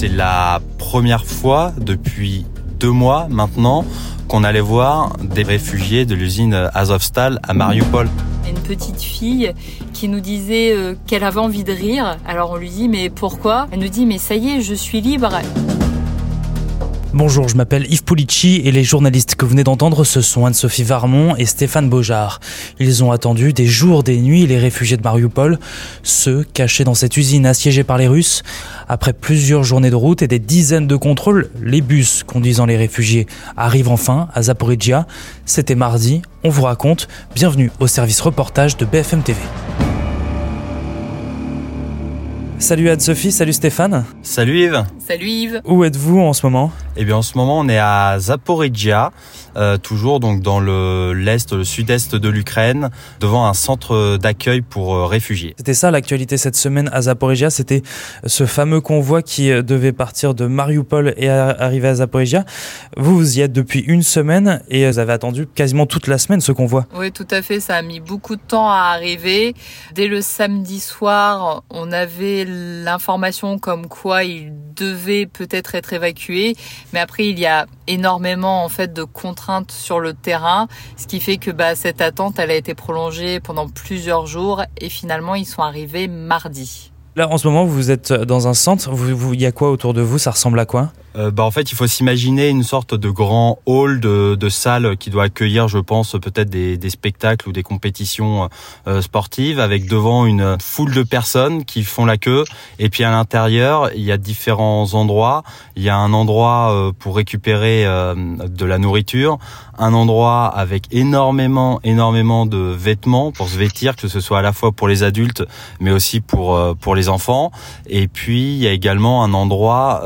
c'est la première fois depuis deux mois maintenant qu'on allait voir des réfugiés de l'usine Azovstal à Mariupol. Une petite fille qui nous disait euh, qu'elle avait envie de rire. Alors on lui dit mais pourquoi? Elle nous dit mais ça y est, je suis libre. Bonjour, je m'appelle Yves Pulici et les journalistes que vous venez d'entendre, ce sont Anne-Sophie Varmont et Stéphane Beaujard. Ils ont attendu des jours, des nuits les réfugiés de Mariupol, ceux cachés dans cette usine assiégée par les Russes. Après plusieurs journées de route et des dizaines de contrôles, les bus conduisant les réfugiés arrivent enfin à Zaporizhia. C'était mardi, on vous raconte. Bienvenue au service reportage de BFM TV. Salut Anne-Sophie, salut Stéphane. Salut Yves. Salut Yves. Où êtes-vous en ce moment? Eh bien en ce moment on est à Zaporizhia, euh, toujours donc dans le l'est, le sud-est de l'Ukraine, devant un centre d'accueil pour euh, réfugiés. C'était ça l'actualité cette semaine à Zaporizhia, c'était ce fameux convoi qui euh, devait partir de Mariupol et arriver à Zaporizhia. Vous, vous y êtes depuis une semaine et vous avez attendu quasiment toute la semaine ce convoi. Oui, tout à fait, ça a mis beaucoup de temps à arriver. Dès le samedi soir, on avait l'information comme quoi il devait peut-être être évacué, mais après il y a énormément en fait de contraintes sur le terrain, ce qui fait que bah, cette attente elle a été prolongée pendant plusieurs jours et finalement ils sont arrivés mardi. Là en ce moment vous êtes dans un centre, il y a quoi autour de vous? Ça ressemble à quoi? Euh, bah, en fait, il faut s'imaginer une sorte de grand hall de, salle qui doit accueillir, je pense, peut-être des, spectacles ou des compétitions euh, sportives, avec devant une foule de personnes qui font la queue. Et puis à l'intérieur, il y a différents endroits. Il y a un endroit euh, pour récupérer de la nourriture, un endroit avec énormément, énormément de vêtements pour se vêtir, que ce soit à la fois pour les adultes, mais aussi pour pour les enfants. Et puis il y a également un endroit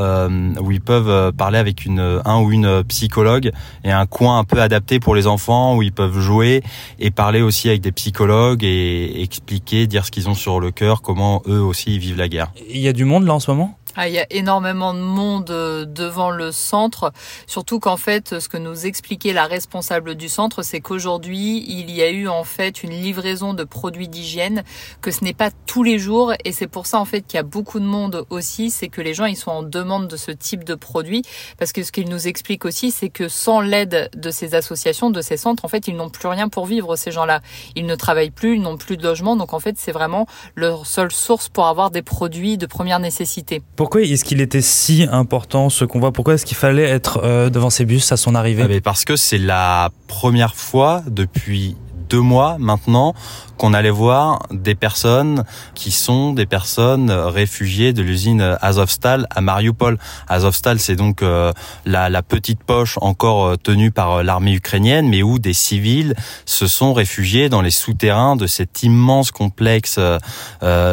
où ils peuvent euh, parler avec une, un ou une psychologue et un coin un peu adapté pour les enfants où ils peuvent jouer et parler aussi avec des psychologues et expliquer, dire ce qu'ils ont sur le cœur, comment eux aussi vivent la guerre. Il y a du monde là en ce moment? Ah, il y a énormément de monde euh, devant le centre, surtout qu'en fait, ce que nous expliquait la responsable du centre, c'est qu'aujourd'hui, il y a eu en fait une livraison de produits d'hygiène, que ce n'est pas tous les jours, et c'est pour ça en fait qu'il y a beaucoup de monde aussi, c'est que les gens ils sont en demande de ce type de produits, parce que ce qu'il nous explique aussi, c'est que sans l'aide de ces associations, de ces centres, en fait, ils n'ont plus rien pour vivre ces gens-là. Ils ne travaillent plus, ils n'ont plus de logement, donc en fait, c'est vraiment leur seule source pour avoir des produits de première nécessité. Pourquoi est-ce qu'il était si important ce convoi Pourquoi est-ce qu'il fallait être euh, devant ces bus à son arrivée? Ah, Parce que c'est la première fois depuis deux mois maintenant qu'on allait voir des personnes qui sont des personnes réfugiées de l'usine Azovstal à Mariupol. Azovstal, c'est donc euh, la, petite poche encore euh, tenue par euh, l'armée ukrainienne, mais où des civils se sont réfugiés dans les souterrains de cet immense complexe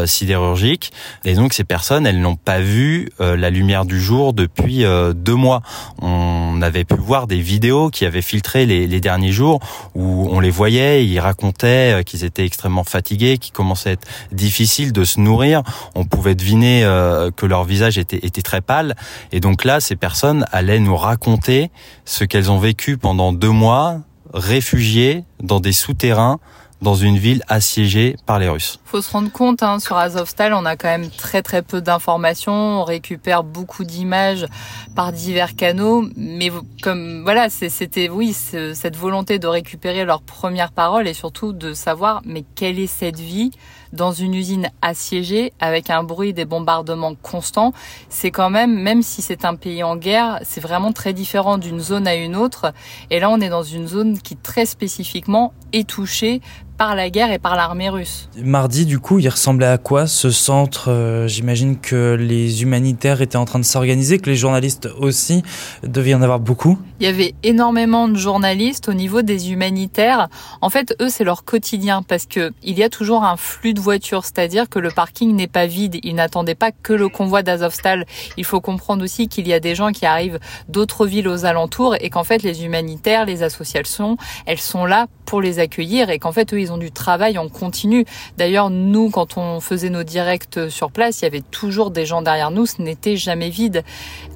sidérurgique. Et donc ces personnes, elles n'ont pas vu la lumière du jour depuis deux mois. On avait pu voir des vidéos qui avaient filtré les derniers jours où on les voyait, ils racontaient qu'ils étaient extrêmement fatigués, qui commençaient à être difficiles de se nourrir. On pouvait deviner euh, que leur visage était très pâle. Et donc là, ces personnes allaient nous raconter ce qu'elles ont vécu pendant deux mois, réfugiées dans des souterrains dans une ville assiégée par les Russes. Faut se rendre compte, hein, sur Azovstal, on a quand même très très peu d'informations, on récupère beaucoup d'images par divers canaux, mais comme voilà, c'était oui cette volonté de récupérer leurs premières paroles et surtout de savoir mais quelle est cette vie dans une usine assiégée avec un bruit des bombardements constants, c'est quand même, même si c'est un pays en guerre, c'est vraiment très différent d'une zone à une autre. Et là, on est dans une zone qui très spécifiquement est touchée par la guerre et par l'armée russe. Mardi, du coup, il ressemblait à quoi ce centre euh, J'imagine que les humanitaires étaient en train de s'organiser, que les journalistes aussi devaient y en avoir beaucoup? Il y avait énormément de journalistes au niveau des humanitaires. En fait, eux, c'est leur quotidien parce que il y a toujours un flux de voitures, c'est-à-dire que le parking n'est pas vide. Ils n'attendaient pas que le convoi d'Azovstal. Il faut comprendre aussi qu'il y a des gens qui arrivent d'autres villes aux alentours et qu'en fait, les humanitaires, les associations, elles sont là pour les accueillir et qu'en fait, eux, ils du travail en continu. D'ailleurs, nous, quand on faisait nos directs sur place, il y avait toujours des gens derrière nous, ce n'était jamais vide.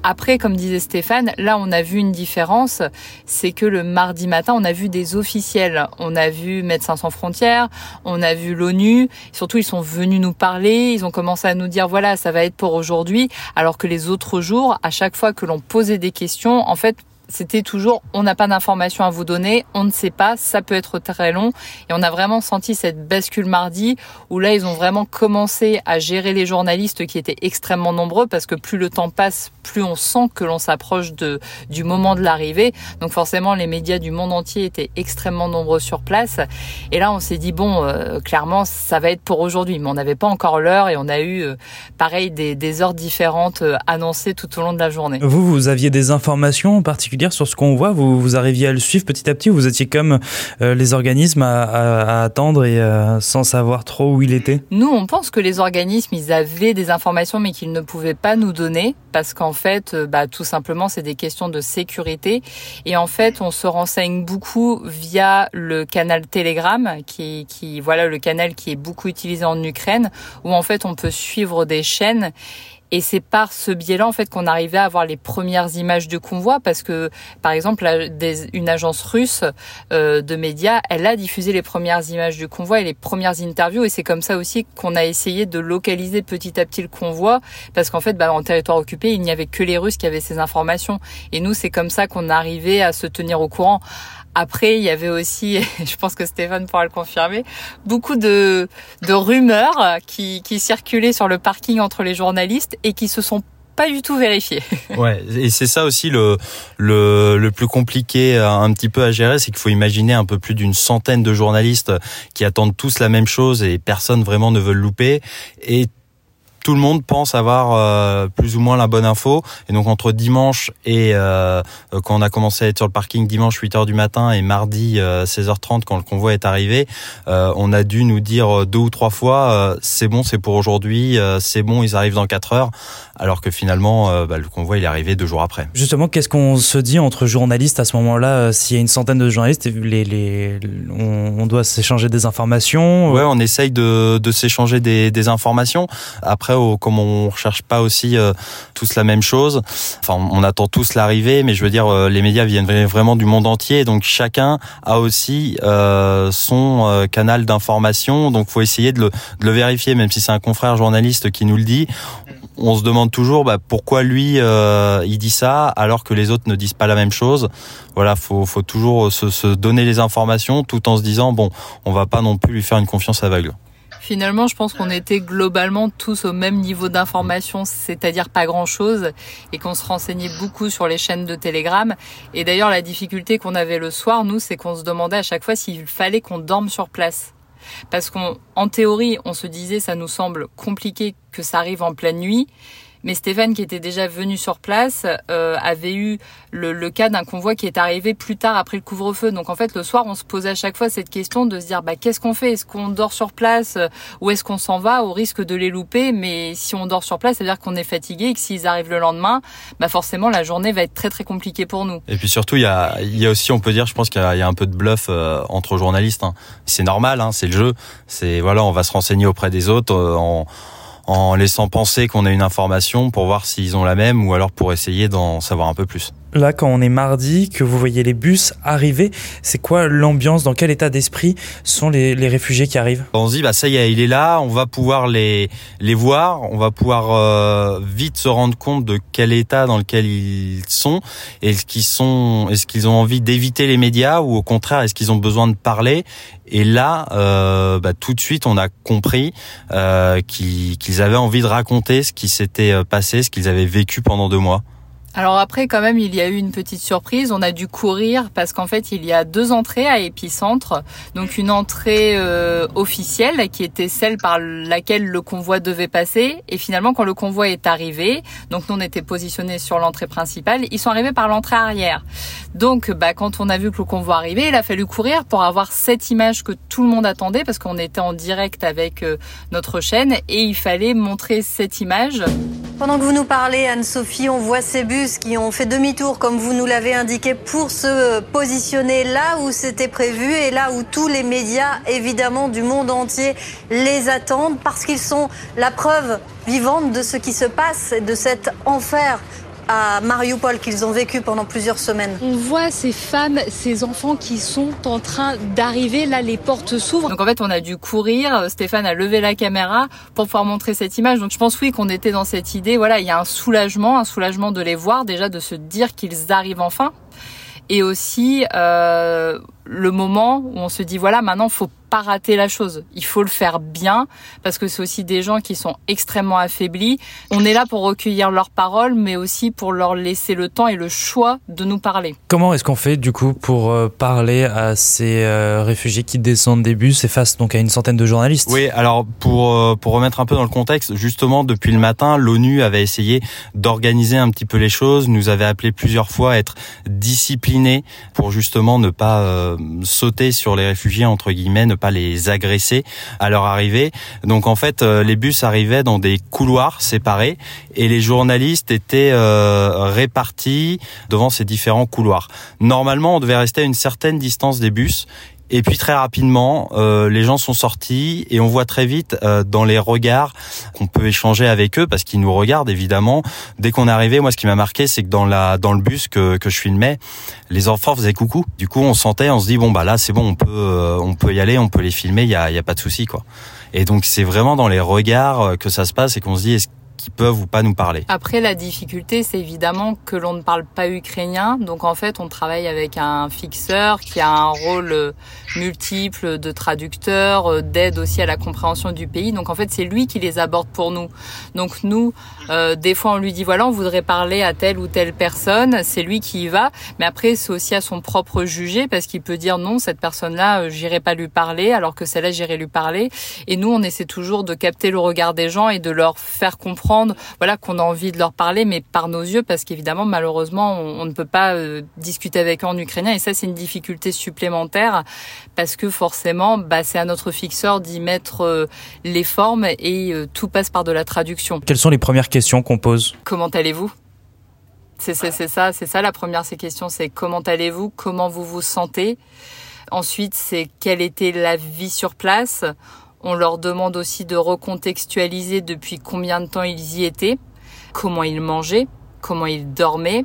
Après, comme disait Stéphane, là, on a vu une différence, c'est que le mardi matin, on a vu des officiels. On a vu Médecins sans frontières, on a vu l'ONU. Surtout, ils sont venus nous parler, ils ont commencé à nous dire, voilà, ça va être pour aujourd'hui. Alors que les autres jours, à chaque fois que l'on posait des questions, en fait, c'était toujours on n'a pas d'informations à vous donner, on ne sait pas, ça peut être très long. Et on a vraiment senti cette bascule mardi où là, ils ont vraiment commencé à gérer les journalistes qui étaient extrêmement nombreux parce que plus le temps passe, plus on sent que l'on s'approche de, du moment de l'arrivée. Donc forcément, les médias du monde entier étaient extrêmement nombreux sur place. Et là, on s'est dit, bon, euh, clairement, ça va être pour aujourd'hui. Mais on n'avait pas encore l'heure et on a eu, euh, pareil, des, des heures différentes euh, annoncées tout au long de la journée. Vous, vous aviez des informations en particulier sur ce qu'on voit. Vous, vous arriviez à le suivre petit à petit ou vous étiez comme euh, les organismes à, à, attendre et euh, sans savoir trop où il était? Nous, on pense que les organismes, ils avaient des informations mais qu'ils ne pouvaient pas nous donner parce qu'en fait, euh, bah, tout simplement, c'est des questions de sécurité. Et en fait, on se renseigne beaucoup via le canal Telegram, qui, qui voilà le canal qui est beaucoup utilisé en Ukraine, où en fait on peut suivre des chaînes et c'est par ce biais-là en fait qu'on arrivait à avoir les premières images de convoi parce que par exemple une agence russe euh, de médias, elle a diffusé les premières images du convoi et les premières interviews et c'est comme ça aussi qu'on a essayé de localiser petit à petit le convoi parce qu'en fait bah, en territoire occupé il n'y avait que les Russes qui avaient ces informations et nous c'est comme ça qu'on arrivait à se tenir au courant. Après, il y avait aussi, je pense que Stéphane pourra le confirmer, beaucoup de, de rumeurs qui, qui circulaient sur le parking entre les journalistes et qui se sont pas du tout vérifiées. Ouais, et c'est ça aussi le, le, le plus compliqué euh, un petit peu à gérer, c'est qu'il faut imaginer un peu plus d'une centaine de journalistes qui attendent tous la même chose et personne vraiment ne veut le louper. Et tout le monde pense avoir euh, plus ou moins la bonne info. Et donc entre dimanche et euh, quand on a commencé à être sur le parking dimanche 8h du matin et mardi 16h30 quand le convoi est arrivé, euh, on a dû nous dire deux ou trois fois c'est bon, c'est pour aujourd'hui, c'est bon, ils arrivent dans 4 heures, alors que finalement bah, le convoi il est arrivé deux jours après. Justement, qu'est-ce qu'on se dit entre journalistes à ce moment-là S'il y a une centaine de journalistes, les, les, on, on doit s'échanger des informations Ouais, on essaye de, de s'échanger des, des informations. Après comme on recherche pas aussi euh, tous la même chose. Enfin, on attend tous l'arrivée, mais je veux dire, euh, les médias viennent vraiment du monde entier, donc chacun a aussi euh, son canal d'information. Donc, faut essayer de le, vérifier, même si c'est un confrère journaliste qui nous le dit on se demande toujours bah, pourquoi lui il dit ça alors que les autres ne disent pas la même chose. Voilà, faut, faut toujours se, donner les informations tout en se disant bon, on va pas non plus lui faire une confiance aveugle. Finalement, je pense qu'on était globalement tous au même niveau d'information, c'est-à-dire pas grand-chose, et qu'on se renseignait beaucoup sur les chaînes de Telegram. Et d'ailleurs, la difficulté qu'on avait le soir, nous, c'est qu'on se demandait à chaque fois s'il fallait qu'on dorme sur place. Parce qu'en théorie, on se disait, ça nous semble compliqué que ça arrive en pleine nuit, mais Stéphane, qui était déjà venu sur place, euh, avait eu le, cas d'un convoi qui est arrivé plus tard après le couvre-feu. Donc en fait, le soir, on se posait à chaque fois cette question de se dire, bah, qu'est-ce qu'on fait? Est-ce qu'on dort sur place euh, ou est-ce qu'on s'en va au risque de les louper? Mais si on dort sur place, ça veut dire qu'on est fatigué et que s'ils arrivent le lendemain, bah forcément, la journée va être très très compliquée pour nous. Et puis surtout, il y a, il y a aussi, on peut dire, je pense qu'il y, a un peu de bluff euh, entre journalistes. Hein. C'est normal, hein, c'est le jeu. C'est voilà, on va se renseigner auprès des autres en en laissant penser qu'on a une information pour voir s'ils ont la même ou alors pour essayer d'en savoir un peu plus. Là, quand on est mardi, que vous voyez les bus arriver, c'est quoi l'ambiance? Dans quel état d'esprit sont les, les, réfugiés qui arrivent? On se dit, bah ça y est, il est là, on va pouvoir les, les voir, on va pouvoir euh, vite se rendre compte de quel état dans lequel ils sont. Est-ce qu'ils sont, est-ce qu'ils ont envie d'éviter les médias ou au contraire, est-ce qu'ils ont besoin de parler? Et là, euh, bah, tout de suite, on a compris euh, qu'ils avaient envie de raconter ce qui s'était euh, passé, ce qu'ils avaient vécu pendant deux mois. Alors après, quand même, il y a eu une petite surprise. On a dû courir parce qu'en fait, il y a deux entrées à Épicentre. Donc une entrée euh, officielle qui était celle par laquelle le convoi devait passer. Et finalement, quand le convoi est arrivé, donc nous on était positionnés sur l'entrée principale, ils sont arrivés par l'entrée arrière. Donc, bah, quand on a vu que le convoi arrivait, il a fallu courir pour avoir cette image que tout le monde attendait parce qu'on était en direct avec euh, notre chaîne et il fallait montrer cette image. Pendant que vous nous parlez, Anne-Sophie, on voit ces bus qui ont fait demi-tour, comme vous nous l'avez indiqué, pour se positionner là où c'était prévu et là où tous les médias, évidemment, du monde entier les attendent, parce qu'ils sont la preuve vivante de ce qui se passe, de cet enfer à Mariupol qu'ils ont vécu pendant plusieurs semaines. On voit ces femmes, ces enfants qui sont en train d'arriver. Là, les portes s'ouvrent. Donc en fait, on a dû courir. Stéphane a levé la caméra pour pouvoir montrer cette image. Donc je pense oui qu'on était dans cette idée. Voilà, il y a un soulagement, un soulagement de les voir, déjà de se dire qu'ils arrivent enfin, et aussi euh, le moment où on se dit voilà, maintenant faut pas rater la chose. Il faut le faire bien parce que c'est aussi des gens qui sont extrêmement affaiblis. On est là pour recueillir leurs paroles, mais aussi pour leur laisser le temps et le choix de nous parler. Comment est-ce qu'on fait du coup pour euh, parler à ces euh, réfugiés qui descendent des bus et face donc à une centaine de journalistes? Oui, alors pour euh, pour remettre un peu dans le contexte, justement depuis le matin, l'ONU avait essayé d'organiser un petit peu les choses, nous avait appelé plusieurs fois à être disciplinés pour justement ne pas sauter sur les réfugiés entre guillemets, pas les agresser à leur arrivée. Donc en fait, euh, les bus arrivaient dans des couloirs séparés et les journalistes étaient euh, répartis devant ces différents couloirs. Normalement, on devait rester à une certaine distance des bus et puis très rapidement, euh, les gens sont sortis et on voit très vite euh, dans les regards qu'on peut échanger avec eux parce qu'ils nous regardent évidemment. Dès qu'on est arrivé, moi ce qui m'a marqué, c'est que dans la dans le bus que, que je filmais, les enfants faisaient coucou. Du coup, on sentait, on se dit bon bah là c'est bon, on peut euh, on peut y aller, on peut les filmer, il y a y a pas de souci quoi. Et donc c'est vraiment dans les regards que ça se passe et qu'on se dit est-ce qui peuvent ou pas nous parler. Après, la difficulté, c'est évidemment que l'on ne parle pas ukrainien. Donc, en fait, on travaille avec un fixeur qui a un rôle euh, multiple de traducteur, euh, d'aide aussi à la compréhension du pays. Donc, en fait, c'est lui qui les aborde pour nous. Donc, nous, euh, des fois, on lui dit, voilà, on voudrait parler à telle ou telle personne. C'est lui qui y va. Mais après, c'est aussi à son propre jugé parce qu'il peut dire, non, cette personne-là, j'irai pas lui parler, alors que celle-là, j'irai lui parler. Et nous, on essaie toujours de capter le regard des gens et de leur faire comprendre voilà, qu'on a envie de leur parler, mais par nos yeux, parce qu'évidemment, malheureusement, on, ne peut pas euh, discuter avec eux en ukrainien, et ça, c'est une difficulté supplémentaire, parce que forcément, bah, c'est à notre fixeur d'y mettre euh, les formes, et euh, tout passe par de la traduction. Quelles sont les premières questions qu'on pose? Comment allez-vous? C'est ça, c'est ça la première ces questions, c'est comment allez-vous, comment vous vous sentez? Ensuite, c'est quelle était la vie sur place? On leur demande aussi de recontextualiser depuis combien de temps ils y étaient, comment ils mangeaient, comment ils dormaient,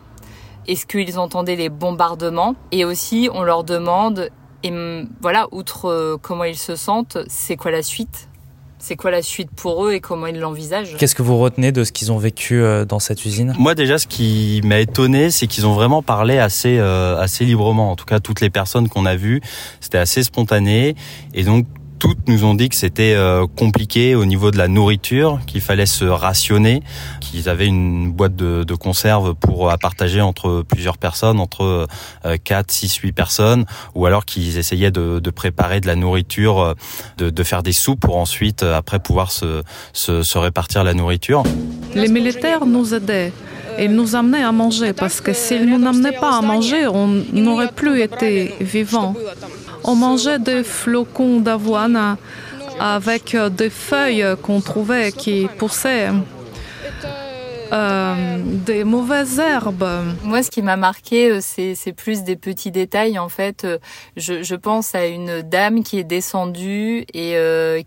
est-ce qu'ils entendaient les bombardements et aussi on leur demande et voilà, outre euh, comment ils se sentent, c'est quoi la suite? C'est quoi la suite pour eux et comment ils l'envisagent? Qu'est-ce que vous retenez de ce qu'ils ont vécu euh, dans cette usine? Moi déjà, ce qui m'a étonné, c'est qu'ils ont vraiment parlé assez euh, assez librement. En tout cas, toutes les personnes qu'on a vues, c'était assez spontané. Et donc toutes nous ont dit que c'était euh, compliqué au niveau de la nourriture, qu'il fallait se rationner, qu'ils avaient une boîte de, conserve pour à partager entre plusieurs personnes, entre 4, 6, 8 personnes, ou alors qu'ils essayaient de, préparer de la nourriture, euh, de, faire des soupes pour ensuite, euh, après, pouvoir se, se, se répartir la nourriture. Les militaires nous aidaient. Ils nous amenaient à manger parce que s'ils ne nous amenaient pas à manger, on n'aurait plus été vivants. On mangeait des flocons d'avoine avec des feuilles qu'on trouvait qui poussaient. Euh, des mauvaises herbes. Moi, ce qui m'a marqué, euh, c'est plus des petits détails. En fait, euh, je, je, pense à une dame qui est descendue et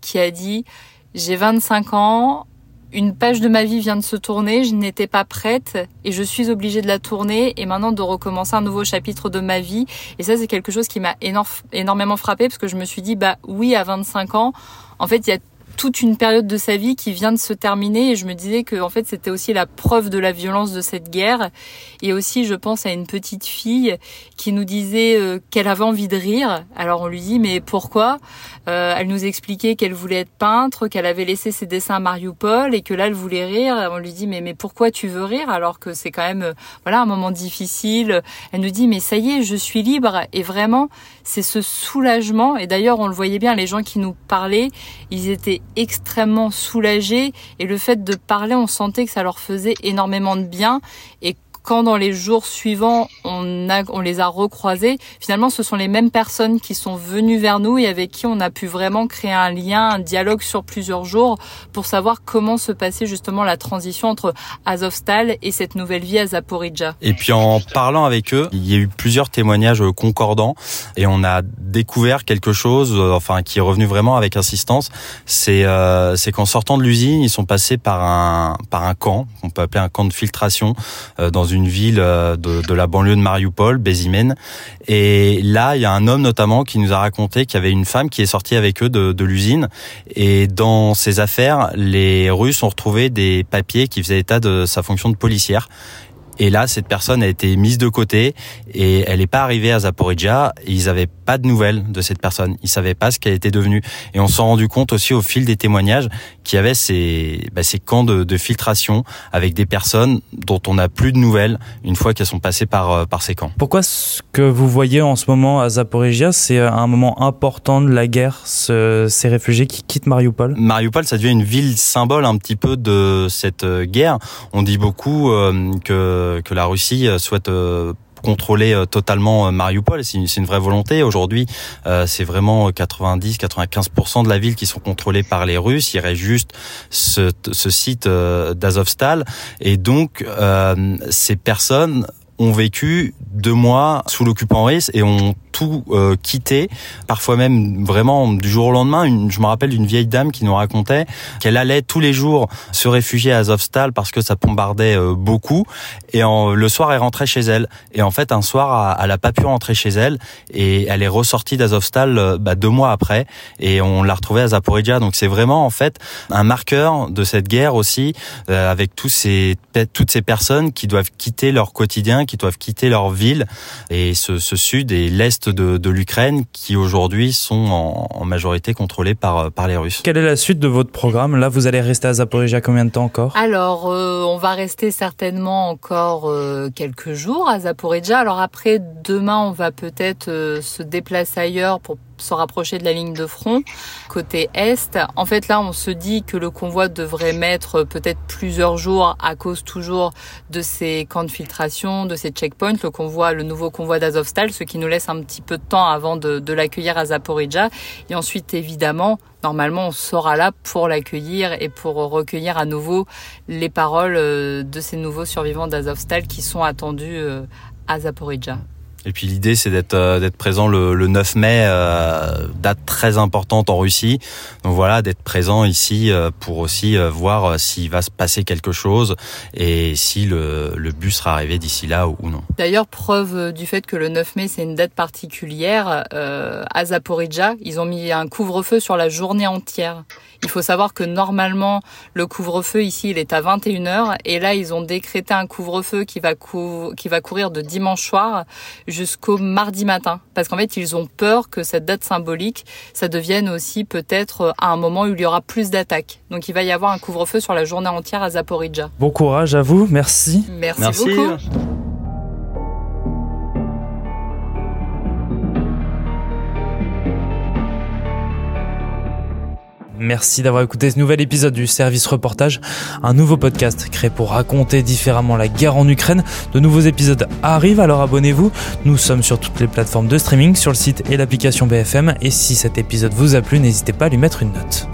qui a dit j'ai 25 ans, une page de ma vie vient de se tourner, je n'étais pas prête et je suis obligée de la tourner et maintenant de recommencer un nouveau chapitre de ma vie. Et ça, c'est quelque chose qui m'a énormément frappé parce que je me suis dit, bah oui, à 25 ans, en fait, il y a toute une période de sa vie qui vient de se terminer et je me disais que en fait c'était aussi la preuve de la violence de cette guerre. Et aussi je pense à une petite fille qui nous disait euh, qu'elle avait envie de rire. Alors on lui dit mais pourquoi? Euh, elle nous expliquait qu'elle voulait être peintre qu'elle avait laissé ses dessins à Mariupol et que là elle voulait rire. On lui dit mais mais pourquoi tu veux rire alors que c'est quand même euh, voilà un moment difficile? Elle nous dit mais ça y est je suis libre. Et vraiment c'est ce soulagement. Et d'ailleurs on le voyait bien les gens qui nous parlaient ils étaient extrêmement soulagés et le fait de parler, on sentait que ça leur faisait énormément de bien. Et quand dans les jours suivants, on, a, on les a recroisés, finalement, ce sont les mêmes personnes qui sont venues vers nous et avec qui on a pu vraiment créer un lien, un dialogue sur plusieurs jours pour savoir comment se passait justement la transition entre Azovstal et cette nouvelle vie à Zaporizhia. Et puis en parlant avec eux, il y a eu plusieurs témoignages concordants et on a découvert quelque chose, euh, enfin qui est revenu vraiment avec insistance. C'est euh, c'est qu'en sortant de l'usine, ils sont passés par un par un camp, on peut appeler un camp de filtration euh, dans une ville de, de la banlieue de Mariupol, Bézimen. Et là, il y a un homme notamment qui nous a raconté qu'il y avait une femme qui est sortie avec eux de, l'usine et dans ses affaires, les Russes ont retrouvé des papiers qui faisaient état de sa fonction de policière et là, cette personne a été mise de côté et elle n'est pas arrivée à Zaporizhia. ils n'avaient pas de nouvelles de cette personne. Ils savaient pas ce qu'elle était devenue. Et on s'est rendu compte aussi au fil des témoignages qu'il y avait ces, bah, ces camps de, de, filtration avec des personnes dont on n'a plus de nouvelles une fois qu'elles sont passées par, euh, par ces camps. Pourquoi ce que vous voyez en ce moment à Zaporizhia, c'est un moment important de la guerre, ce, ces réfugiés qui quittent Mariupol? Mariupol, ça devient une ville symbole un petit peu de cette euh, guerre. On dit beaucoup euh, que que la Russie euh, souhaite euh, contrôler euh, totalement Mariupol. C'est une, vraie volonté. Aujourd'hui, c'est vraiment 90-95% de la ville qui sont contrôlés par les Russes. Il reste juste ce, ce site d'Azovstal. Et donc, ces personnes ont vécu deux mois sous l'occupant russe et ont tout euh, quitté, parfois même vraiment du jour au lendemain. Une, je me rappelle d'une vieille dame qui nous racontait qu'elle allait tous les jours se réfugier à Azovstal parce que ça bombardait euh, beaucoup et en, le soir elle rentrait chez elle. Et en fait un soir elle a pas pu rentrer chez elle et elle est ressortie d'Azovstal euh, bah, deux mois après et on l'a retrouvée à Zaporizhia. Donc c'est vraiment en fait un marqueur de cette guerre aussi euh, avec tous ces toutes ces personnes qui doivent quitter leur quotidien, qui doivent quitter leur ville et ce, ce sud et l'est de, l'Ukraine qui aujourd'hui sont en, majorité contrôlés par, par les Russes. Quelle est la suite de votre programme? Là, vous allez rester à Zaporizhia combien de temps encore? Alors, euh, on va rester certainement encore euh, quelques jours à Zaporizhia. Alors après, demain, on va peut-être euh, se déplacer ailleurs pour se rapprocher de la ligne de front côté est. En fait, là, on se dit que le convoi devrait mettre peut-être plusieurs jours à cause toujours de ces camps de filtration, de ces checkpoints, le convoi, le nouveau convoi d'Azovstal, ce qui nous laisse un petit peu de temps avant de, de l'accueillir à Zaporizhia. Et ensuite, évidemment, normalement, on sera là pour l'accueillir et pour recueillir à nouveau les paroles euh, de ces nouveaux survivants d'Azovstal qui sont attendus euh, à Zaporizhia. Et puis l'idée, c'est d'être euh, d'être présent le, le, 9 mai, euh, date très importante en Russie. Donc voilà, d'être présent ici euh, pour aussi euh, voir s'il va se passer quelque chose et si le, le bus sera arrivé d'ici là ou, non. D'ailleurs, preuve du fait que le 9 mai, c'est une date particulière, euh, à Zaporizhia, ils ont mis un couvre-feu sur la journée entière. Il faut savoir que normalement, le couvre-feu ici, il est à 21h et là, ils ont décrété un couvre-feu qui va qui va courir de dimanche soir jusqu'au mardi matin. Parce qu'en fait, ils ont peur que cette date symbolique, ça devienne aussi peut-être à un moment où il y aura plus d'attaques. Donc il va y avoir un couvre-feu sur la journée entière à Zaporizhia. Bon courage à vous, merci. Merci, merci. beaucoup. Merci d'avoir écouté ce nouvel épisode du Service Reportage, un nouveau podcast créé pour raconter différemment la guerre en Ukraine. De nouveaux épisodes arrivent, alors abonnez-vous. Nous sommes sur toutes les plateformes de streaming, sur le site et l'application BFM. Et si cet épisode vous a plu, n'hésitez pas à lui mettre une note.